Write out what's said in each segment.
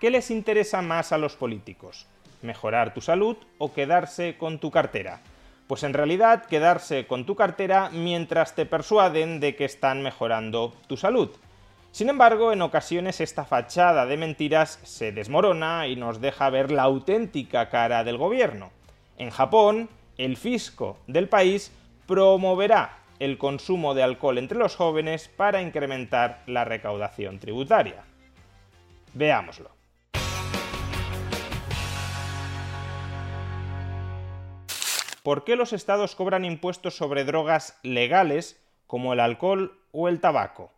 ¿Qué les interesa más a los políticos? ¿Mejorar tu salud o quedarse con tu cartera? Pues en realidad quedarse con tu cartera mientras te persuaden de que están mejorando tu salud. Sin embargo, en ocasiones esta fachada de mentiras se desmorona y nos deja ver la auténtica cara del gobierno. En Japón, el fisco del país promoverá el consumo de alcohol entre los jóvenes para incrementar la recaudación tributaria. Veámoslo. ¿Por qué los estados cobran impuestos sobre drogas legales como el alcohol o el tabaco?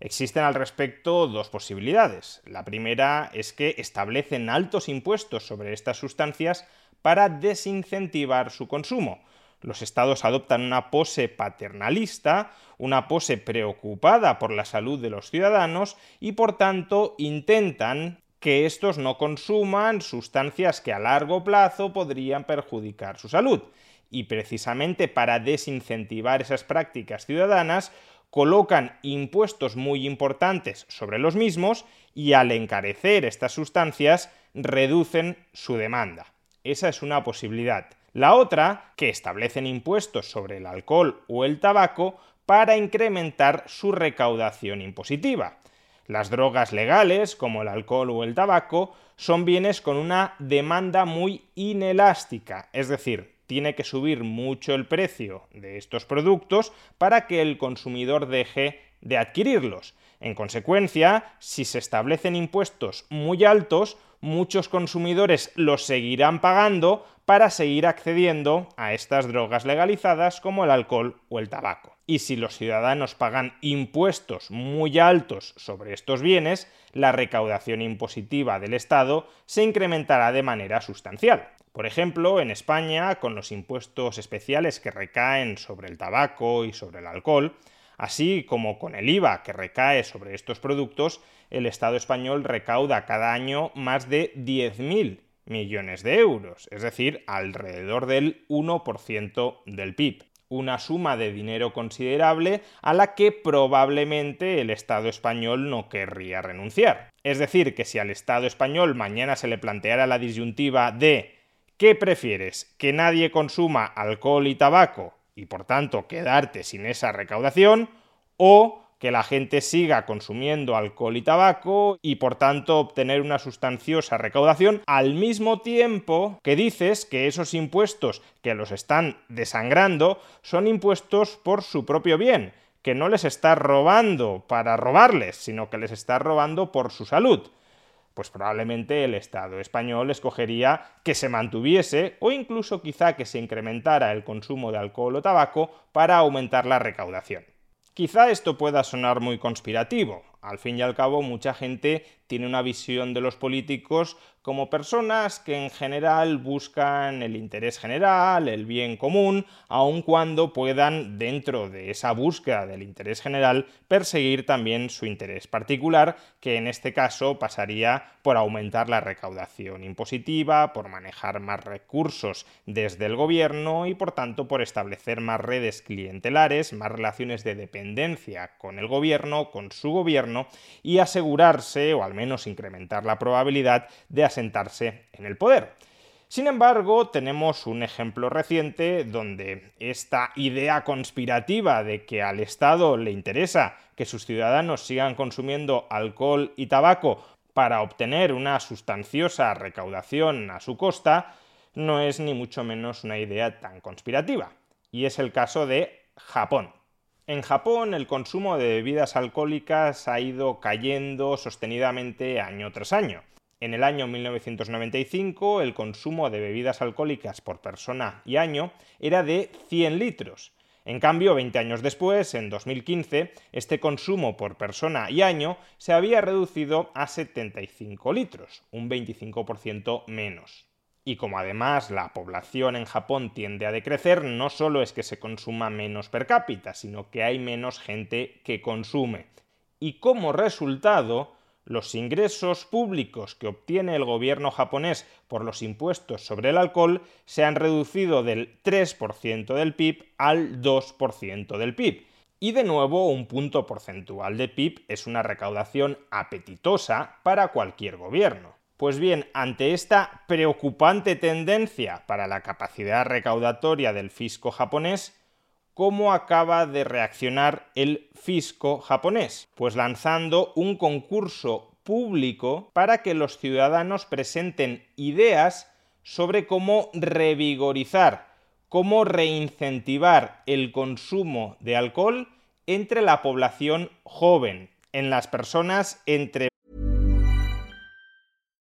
Existen al respecto dos posibilidades. La primera es que establecen altos impuestos sobre estas sustancias para desincentivar su consumo. Los estados adoptan una pose paternalista, una pose preocupada por la salud de los ciudadanos y por tanto intentan que estos no consuman sustancias que a largo plazo podrían perjudicar su salud. Y precisamente para desincentivar esas prácticas ciudadanas, colocan impuestos muy importantes sobre los mismos y al encarecer estas sustancias reducen su demanda. Esa es una posibilidad. La otra, que establecen impuestos sobre el alcohol o el tabaco para incrementar su recaudación impositiva. Las drogas legales, como el alcohol o el tabaco, son bienes con una demanda muy inelástica, es decir, tiene que subir mucho el precio de estos productos para que el consumidor deje de adquirirlos. En consecuencia, si se establecen impuestos muy altos, muchos consumidores los seguirán pagando para seguir accediendo a estas drogas legalizadas como el alcohol o el tabaco. Y si los ciudadanos pagan impuestos muy altos sobre estos bienes, la recaudación impositiva del Estado se incrementará de manera sustancial. Por ejemplo, en España, con los impuestos especiales que recaen sobre el tabaco y sobre el alcohol, así como con el IVA que recae sobre estos productos, el Estado español recauda cada año más de 10.000 millones de euros, es decir, alrededor del 1% del PIB. Una suma de dinero considerable a la que probablemente el Estado español no querría renunciar. Es decir, que si al Estado español mañana se le planteara la disyuntiva de ¿Qué prefieres? ¿Que nadie consuma alcohol y tabaco y por tanto quedarte sin esa recaudación? ¿O que la gente siga consumiendo alcohol y tabaco y por tanto obtener una sustanciosa recaudación al mismo tiempo que dices que esos impuestos que los están desangrando son impuestos por su propio bien, que no les está robando para robarles, sino que les está robando por su salud pues probablemente el Estado español escogería que se mantuviese o incluso quizá que se incrementara el consumo de alcohol o tabaco para aumentar la recaudación. Quizá esto pueda sonar muy conspirativo. Al fin y al cabo, mucha gente tiene una visión de los políticos como personas que en general buscan el interés general, el bien común, aun cuando puedan, dentro de esa búsqueda del interés general, perseguir también su interés particular, que en este caso pasaría por aumentar la recaudación impositiva, por manejar más recursos desde el gobierno y por tanto por establecer más redes clientelares, más relaciones de dependencia con el gobierno, con su gobierno y asegurarse o al menos incrementar la probabilidad de asentarse en el poder. Sin embargo, tenemos un ejemplo reciente donde esta idea conspirativa de que al Estado le interesa que sus ciudadanos sigan consumiendo alcohol y tabaco para obtener una sustanciosa recaudación a su costa, no es ni mucho menos una idea tan conspirativa. Y es el caso de Japón. En Japón el consumo de bebidas alcohólicas ha ido cayendo sostenidamente año tras año. En el año 1995 el consumo de bebidas alcohólicas por persona y año era de 100 litros. En cambio, 20 años después, en 2015, este consumo por persona y año se había reducido a 75 litros, un 25% menos. Y como además la población en Japón tiende a decrecer, no solo es que se consuma menos per cápita, sino que hay menos gente que consume. Y como resultado, los ingresos públicos que obtiene el gobierno japonés por los impuestos sobre el alcohol se han reducido del 3% del PIB al 2% del PIB. Y de nuevo, un punto porcentual de PIB es una recaudación apetitosa para cualquier gobierno. Pues bien, ante esta preocupante tendencia para la capacidad recaudatoria del fisco japonés, ¿Cómo acaba de reaccionar el fisco japonés? Pues lanzando un concurso público para que los ciudadanos presenten ideas sobre cómo revigorizar, cómo reincentivar el consumo de alcohol entre la población joven, en las personas entre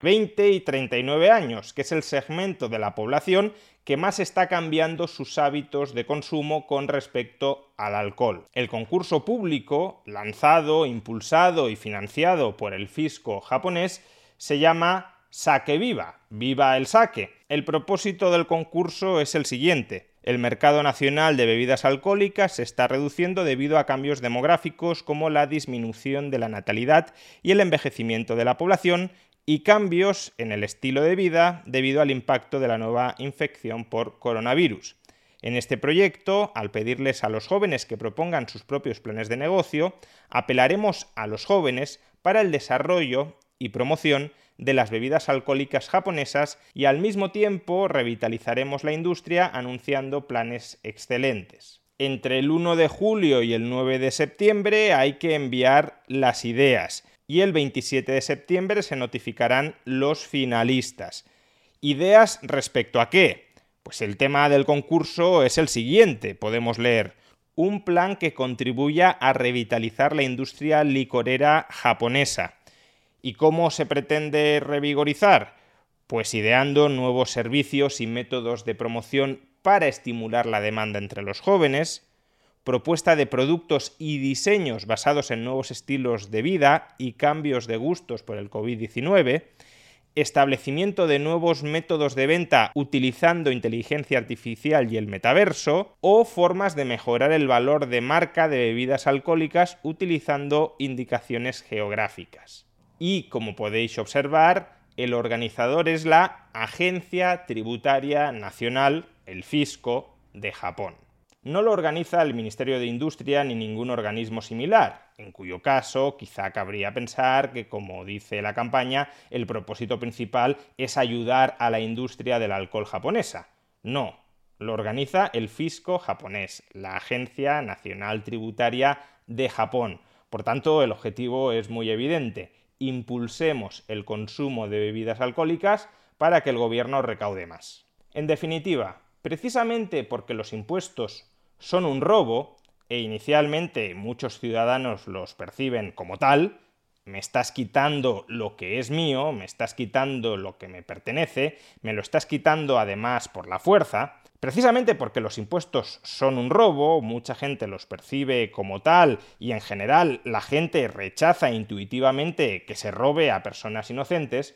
20 y 39 años, que es el segmento de la población que más está cambiando sus hábitos de consumo con respecto al alcohol. El concurso público, lanzado, impulsado y financiado por el fisco japonés, se llama Sake Viva, Viva el Sake. El propósito del concurso es el siguiente. El mercado nacional de bebidas alcohólicas se está reduciendo debido a cambios demográficos como la disminución de la natalidad y el envejecimiento de la población y cambios en el estilo de vida debido al impacto de la nueva infección por coronavirus. En este proyecto, al pedirles a los jóvenes que propongan sus propios planes de negocio, apelaremos a los jóvenes para el desarrollo y promoción de las bebidas alcohólicas japonesas y al mismo tiempo revitalizaremos la industria anunciando planes excelentes. Entre el 1 de julio y el 9 de septiembre hay que enviar las ideas y el 27 de septiembre se notificarán los finalistas. ¿Ideas respecto a qué? Pues el tema del concurso es el siguiente, podemos leer un plan que contribuya a revitalizar la industria licorera japonesa. ¿Y cómo se pretende revigorizar? Pues ideando nuevos servicios y métodos de promoción para estimular la demanda entre los jóvenes, propuesta de productos y diseños basados en nuevos estilos de vida y cambios de gustos por el COVID-19, establecimiento de nuevos métodos de venta utilizando inteligencia artificial y el metaverso, o formas de mejorar el valor de marca de bebidas alcohólicas utilizando indicaciones geográficas. Y como podéis observar, el organizador es la Agencia Tributaria Nacional, el Fisco, de Japón no lo organiza el Ministerio de Industria ni ningún organismo similar, en cuyo caso quizá cabría pensar que, como dice la campaña, el propósito principal es ayudar a la industria del alcohol japonesa. No, lo organiza el fisco japonés, la Agencia Nacional Tributaria de Japón. Por tanto, el objetivo es muy evidente. Impulsemos el consumo de bebidas alcohólicas para que el gobierno recaude más. En definitiva, precisamente porque los impuestos son un robo, e inicialmente muchos ciudadanos los perciben como tal, me estás quitando lo que es mío, me estás quitando lo que me pertenece, me lo estás quitando además por la fuerza, precisamente porque los impuestos son un robo, mucha gente los percibe como tal y en general la gente rechaza intuitivamente que se robe a personas inocentes,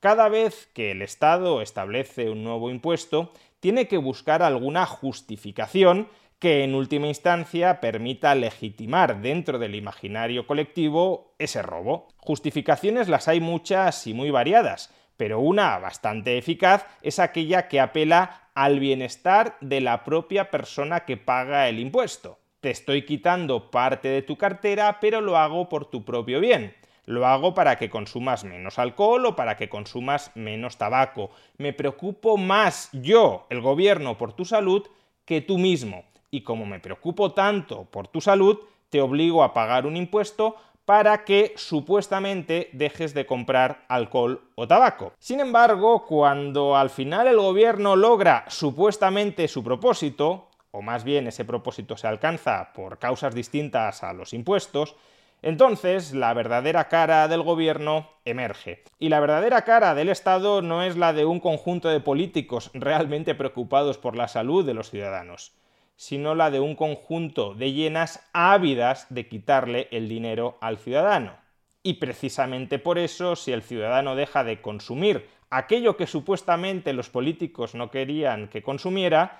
cada vez que el Estado establece un nuevo impuesto, tiene que buscar alguna justificación que en última instancia permita legitimar dentro del imaginario colectivo ese robo. Justificaciones las hay muchas y muy variadas, pero una bastante eficaz es aquella que apela al bienestar de la propia persona que paga el impuesto. Te estoy quitando parte de tu cartera, pero lo hago por tu propio bien. Lo hago para que consumas menos alcohol o para que consumas menos tabaco. Me preocupo más yo, el gobierno, por tu salud que tú mismo y como me preocupo tanto por tu salud, te obligo a pagar un impuesto para que supuestamente dejes de comprar alcohol o tabaco. Sin embargo, cuando al final el gobierno logra supuestamente su propósito, o más bien ese propósito se alcanza por causas distintas a los impuestos, entonces la verdadera cara del gobierno emerge. Y la verdadera cara del Estado no es la de un conjunto de políticos realmente preocupados por la salud de los ciudadanos sino la de un conjunto de llenas ávidas de quitarle el dinero al ciudadano. Y precisamente por eso, si el ciudadano deja de consumir aquello que supuestamente los políticos no querían que consumiera,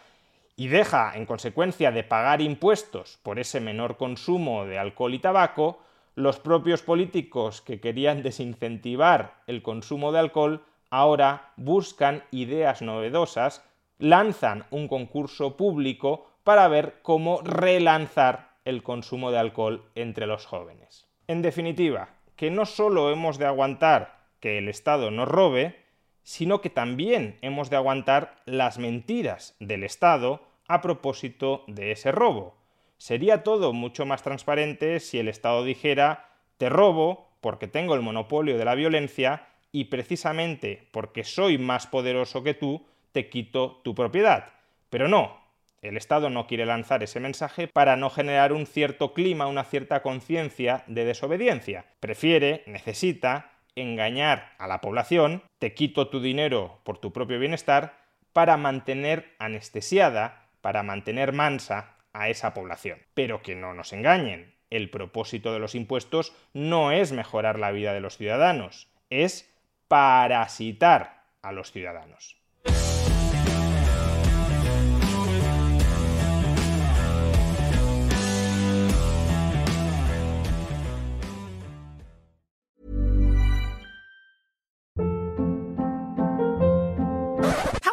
y deja, en consecuencia, de pagar impuestos por ese menor consumo de alcohol y tabaco, los propios políticos que querían desincentivar el consumo de alcohol ahora buscan ideas novedosas, lanzan un concurso público para ver cómo relanzar el consumo de alcohol entre los jóvenes. En definitiva, que no solo hemos de aguantar que el Estado nos robe, sino que también hemos de aguantar las mentiras del Estado a propósito de ese robo. Sería todo mucho más transparente si el Estado dijera te robo porque tengo el monopolio de la violencia y precisamente porque soy más poderoso que tú, te quito tu propiedad. Pero no, el Estado no quiere lanzar ese mensaje para no generar un cierto clima, una cierta conciencia de desobediencia. Prefiere, necesita, engañar a la población, te quito tu dinero por tu propio bienestar, para mantener anestesiada, para mantener mansa a esa población. Pero que no nos engañen, el propósito de los impuestos no es mejorar la vida de los ciudadanos, es parasitar a los ciudadanos.